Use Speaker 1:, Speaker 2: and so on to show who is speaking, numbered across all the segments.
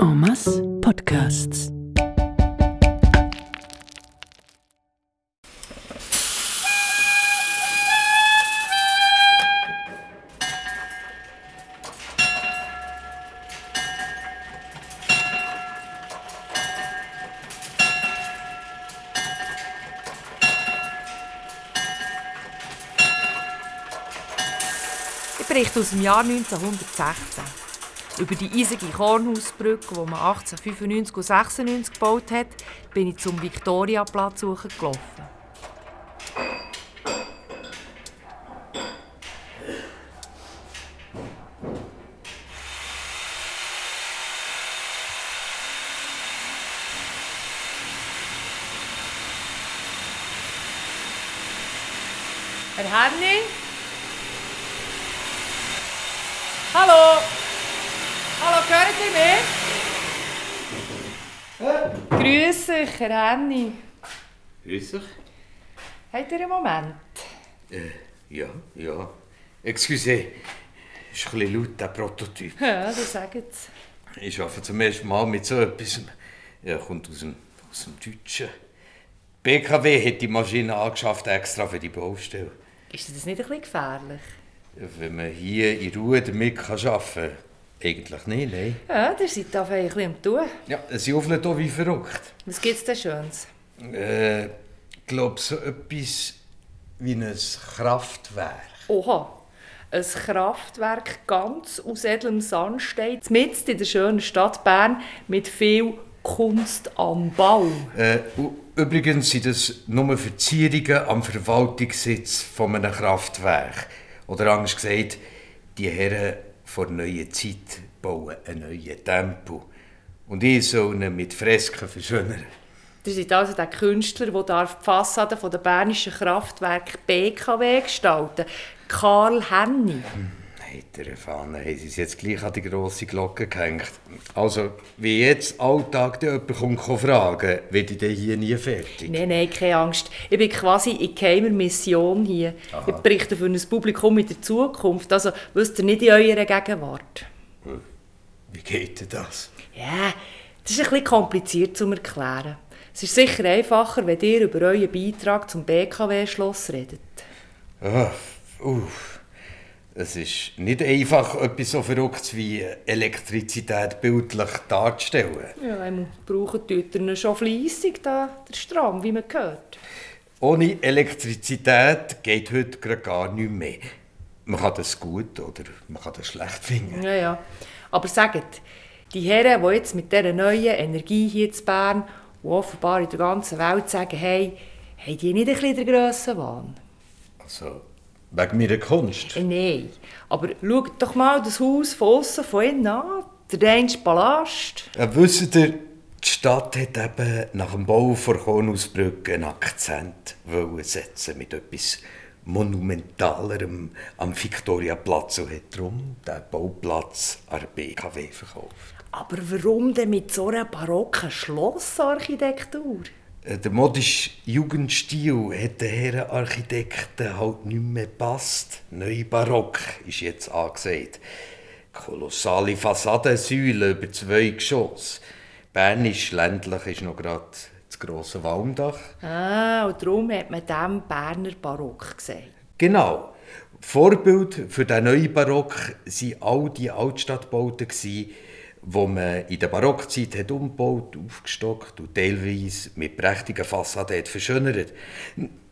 Speaker 1: En masse Podcasts.
Speaker 2: Ich berichte aus dem Jahr 1916. Über die eisige Kornhausbrücke, die man 1895 und 96 gebaut hat, bin ich zum Viktoriaplatz gelaufen. Herr Henning? Hallo? Hallo, hören Sie mich? Grüß dich, Herr Henny.
Speaker 3: Grüß dich.
Speaker 2: Habt ihr einen Moment?
Speaker 3: Äh, ja, ja. Excusez, ist ein bisschen laut, der Prototyp.
Speaker 2: Ja, das sagen Sie.
Speaker 3: Ich arbeite zum ersten Mal mit so etwas. Er kommt aus dem, aus dem Deutschen. BKW hat die Maschine angeschafft, extra für die Baustelle.
Speaker 2: Ist das nicht ein bisschen gefährlich?
Speaker 3: Wenn man hier in Ruhe damit kann arbeiten kann, eigentlich nicht, nein.
Speaker 2: Ja, ihr seid da ein bisschen Tun.
Speaker 3: Ja, sie öffnet hier wie verrückt.
Speaker 2: Was gibt's denn Schönes?
Speaker 3: Äh, ich glaube, so etwas wie ein Kraftwerk.
Speaker 2: Oha, ein Kraftwerk ganz aus edlem Sandstein, mitten in der schönen Stadt Bern, mit viel Kunst am Bau.
Speaker 3: Äh, u- übrigens sind das nur Verzierungen am Verwaltungssitz von einem Kraftwerk. Oder anders gesagt, die Herren vor neuen Zeit bauen einen neuen Tempel. Und ich soll ihn mit Fresken verschönern.
Speaker 2: Ihr seid also der Künstler, der die Fassade der bernischen Kraftwerk BKW gestalten Karl Henny.
Speaker 3: Hinter der Fahne haben sie es jetzt gleich an die grosse Glocke gehängt. Also, wie jetzt Alltag jemand kommt, fragen, werde ich hier nie fertig.
Speaker 2: Nein, nein, keine Angst. Ich bin quasi in geheimer Mission hier. Ich berichte für ein Publikum in der Zukunft. Also wisst ihr nicht in eurer Gegenwart.
Speaker 3: Wie geht denn das?
Speaker 2: Ja, das ist ein bisschen kompliziert zu erklären. Es ist sicher einfacher, wenn ihr über euren Beitrag zum BKW-Schloss redet.
Speaker 3: Ah, uff. Es ist nicht einfach, etwas so Verrücktes wie Elektrizität bildlich darzustellen.
Speaker 2: Ja, einmal brauchen die Leute schon fleissig, da, der Strom, wie man hört.
Speaker 3: Ohne Elektrizität geht heute gerade gar nichts mehr. Man kann das gut oder man kann das schlecht finden.
Speaker 2: Ja, ja. Aber sagt, die Herren, die jetzt mit dieser neuen Energie hier in Bern und offenbar in der ganzen Welt sagen, hey, haben die nicht ein bisschen den Grössenwahn?
Speaker 3: Also, wegen meiner Kunst.
Speaker 2: Äh, Nein. Aber schaut doch mal das Haus von außen von innen an. Der Rheinische Palast.
Speaker 3: Ja, wisst ihr, die Stadt hat eben nach dem Bau der Kornhausbrücke einen Akzent setzen mit etwas Monumentalerem am Viktoriaplatz und hat darum den Bauplatz an der BKW verkauft.
Speaker 2: Aber warum denn mit so einer barocken Schlossarchitektur?
Speaker 3: Äh, Der modische Jugendstil hat den Herren Architekten halt nicht mehr gepasst. Neu barock ist jetzt angesagt. Kolossale Fassadensäulen über zwei Geschosse. Bernisch ländlich ist noch gerade das grosse Walmdach.
Speaker 2: Ah, und darum hat man dem Berner Barock gesagt.
Speaker 3: Genau. Vorbild für den neuen Barock waren all die Altstadtbauten, die man in der Barockzeit hat umgebaut, aufgestockt und teilweise mit prächtigen Fassaden hat verschönert.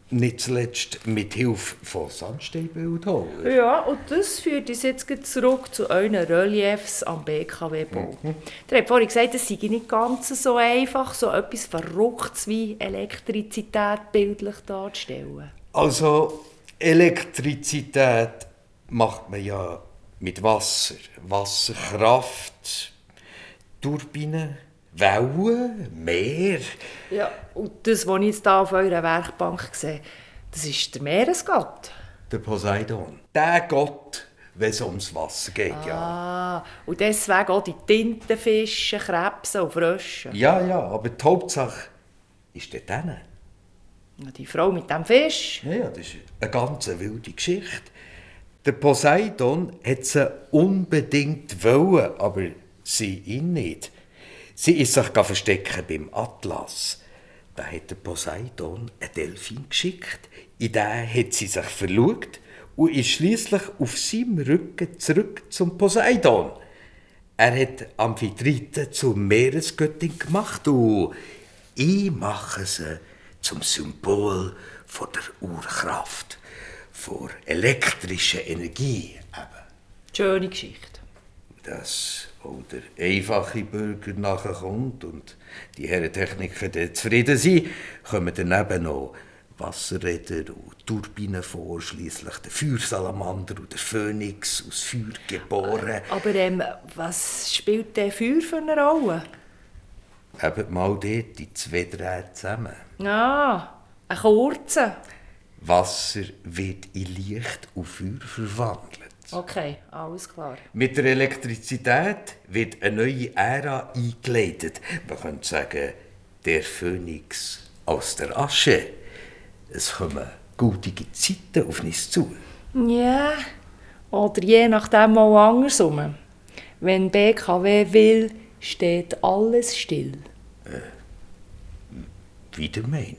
Speaker 3: Nicht zuletzt mit Hilfe von Sandsteinbildhauern.
Speaker 2: Ja, und das führt uns jetzt zurück zu euren Reliefs am BKW-Bau. Ihr habt vorhin gesagt, es sei nicht ganz so einfach, so etwas Verrücktes wie Elektrizität bildlich darzustellen.
Speaker 3: Also Elektrizität macht man ja mit Wasser, Wasserkraft, Turbinen, Wellen, Meer.
Speaker 2: Ja, und das, was ich jetzt hier auf eurer Werkbank sehe, das ist der Meeresgott.
Speaker 3: Der Poseidon. Der Gott, wenn es ums Wasser geht, ja.
Speaker 2: Ah, und deswegen auch die Tintenfische, Krebse und Frösche.
Speaker 3: Ja, ja, aber die Hauptsache ist dort hinten.
Speaker 2: Ja, Die Frau mit dem Fisch.
Speaker 3: Ja, ja, das ist eine ganz wilde Geschichte. Der Poseidon hat sie unbedingt wollen, aber sie ihn nicht. Sie ist sich verstecken beim Atlas. Da hat der Poseidon einen Delfin geschickt. In den hat sie sich verlugt und ist schließlich auf seinem Rücken zurück zum Poseidon. Er hat Amphitrite zur Meeresgöttin gemacht und ich mache sie zum Symbol von der Urkraft, von elektrischer Energie.
Speaker 2: Schöne Geschichte.
Speaker 3: Dass auch der einfache Bürger nachkommt und die Herren Techniker zufrieden sind, kommen daneben noch Wasserräder und Turbinen vor, schließlich der Feuersalamander und der Phönix aus Feuer geboren.
Speaker 2: Aber ähm, was spielt der Feuer für eine Rolle?
Speaker 3: Eben mal dort die zwei Drähte zusammen.
Speaker 2: Ah, ein kurzer.
Speaker 3: Wasser wird in Licht und Feuer verwandelt.
Speaker 2: Okay, alles klar.
Speaker 3: Mit der Elektrizität wird eine neue Ära eingeleitet. Man könnte sagen, der Phönix aus der Asche. Es kommen gute Zeiten auf uns zu.
Speaker 2: Ja, oder je nachdem mal andersrum. Wenn BKW will, steht alles still.
Speaker 3: Wie ihr meint.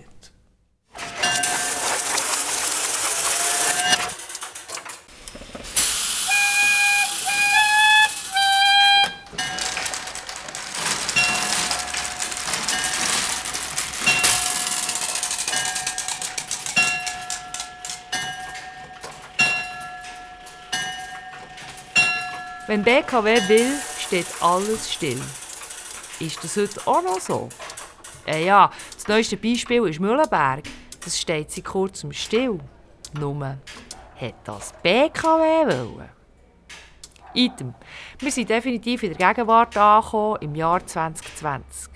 Speaker 2: Wenn BKW will, steht alles still. Ist das heute auch noch so? Äh ja, das neueste Beispiel ist Mühlenberg. Das steht seit kurzem still. Nur, hat das BKW wollen? Item. Wir sind definitiv in der Gegenwart angekommen, im Jahr 2020.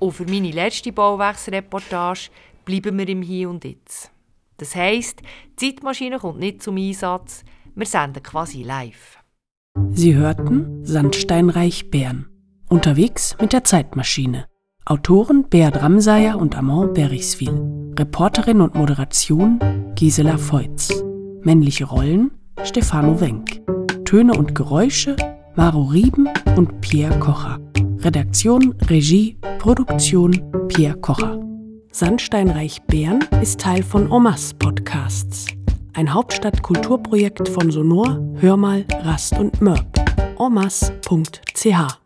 Speaker 2: Und für meine letzte Bauwechselreportage bleiben wir im Hier und Jetzt. Das heisst, die Zeitmaschine kommt nicht zum Einsatz, wir senden quasi live.
Speaker 1: Sie hörten Sandsteinreich Bern. Unterwegs mit der Zeitmaschine. Autoren Beat Ramsayer und Amand Berichswil. Reporterin und Moderation Gisela Feutz. Männliche Rollen Stefano Wenk. Töne und Geräusche Maro Rieben und Pierre Kocher. Redaktion, Regie, Produktion Pierre Kocher. Sandsteinreich Bern ist Teil von Omas Podcasts. Ein Hauptstadtkulturprojekt von Sonor, Hörmal, Rast und Mörb. omas.ch